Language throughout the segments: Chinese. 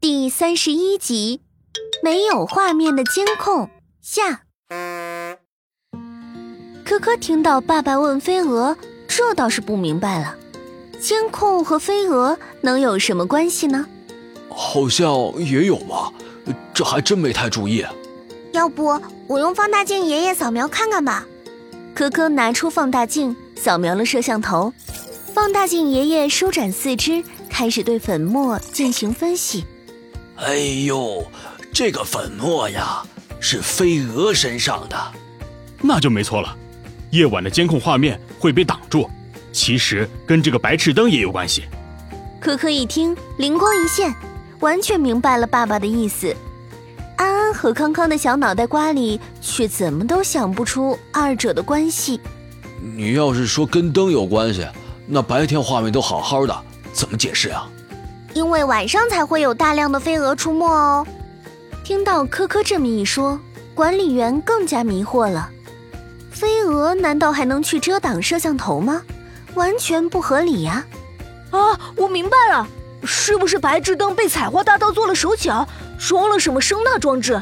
第三十一集，没有画面的监控下。科科听到爸爸问飞蛾，这倒是不明白了，监控和飞蛾能有什么关系呢？好像也有吧，这还真没太注意。要不我用放大镜爷爷扫描看看吧。科科拿出放大镜，扫描了摄像头。放大镜爷爷舒展四肢，开始对粉末进行分析。哎呦，这个粉末呀，是飞蛾身上的，那就没错了。夜晚的监控画面会被挡住，其实跟这个白炽灯也有关系。可可一听，灵光一现，完全明白了爸爸的意思。安安和康康的小脑袋瓜里却怎么都想不出二者的关系。你要是说跟灯有关系，那白天画面都好好的，怎么解释啊？因为晚上才会有大量的飞蛾出没哦。听到科科这么一说，管理员更加迷惑了。飞蛾难道还能去遮挡摄像头吗？完全不合理呀！啊，我明白了，是不是白炽灯被采花大盗做了手脚，装了什么声呐装置？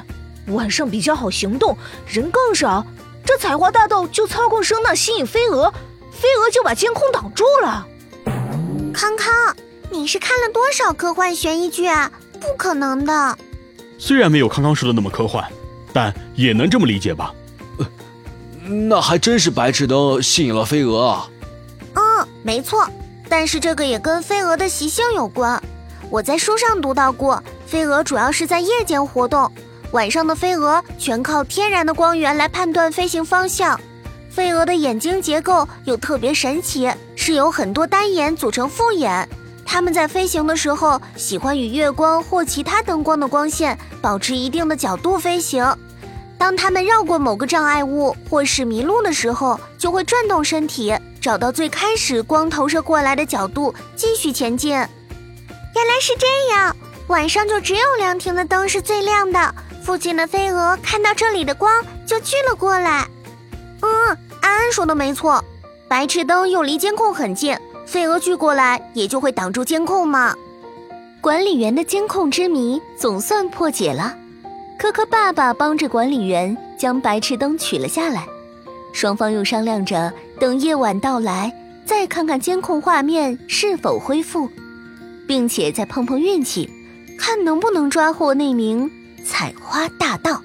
晚上比较好行动，人更少，这采花大盗就操控声呐吸引飞蛾，飞蛾就把监控挡住了。康康。你是看了多少科幻悬疑剧啊？不可能的。虽然没有康康说的那么科幻，但也能这么理解吧？呃那还真是白炽灯吸引了飞蛾啊。嗯，没错。但是这个也跟飞蛾的习性有关。我在书上读到过，飞蛾主要是在夜间活动，晚上的飞蛾全靠天然的光源来判断飞行方向。飞蛾的眼睛结构又特别神奇，是由很多单眼组成复眼。它们在飞行的时候，喜欢与月光或其他灯光的光线保持一定的角度飞行。当它们绕过某个障碍物或是迷路的时候，就会转动身体，找到最开始光投射过来的角度，继续前进。原来是这样，晚上就只有凉亭的灯是最亮的。附近的飞蛾看到这里的光，就聚了过来。嗯，安安说的没错，白炽灯又离监控很近。飞蛾聚过来，也就会挡住监控嘛。管理员的监控之谜总算破解了。科科爸爸帮着管理员将白炽灯取了下来，双方又商量着等夜晚到来，再看看监控画面是否恢复，并且再碰碰运气，看能不能抓获那名采花大盗。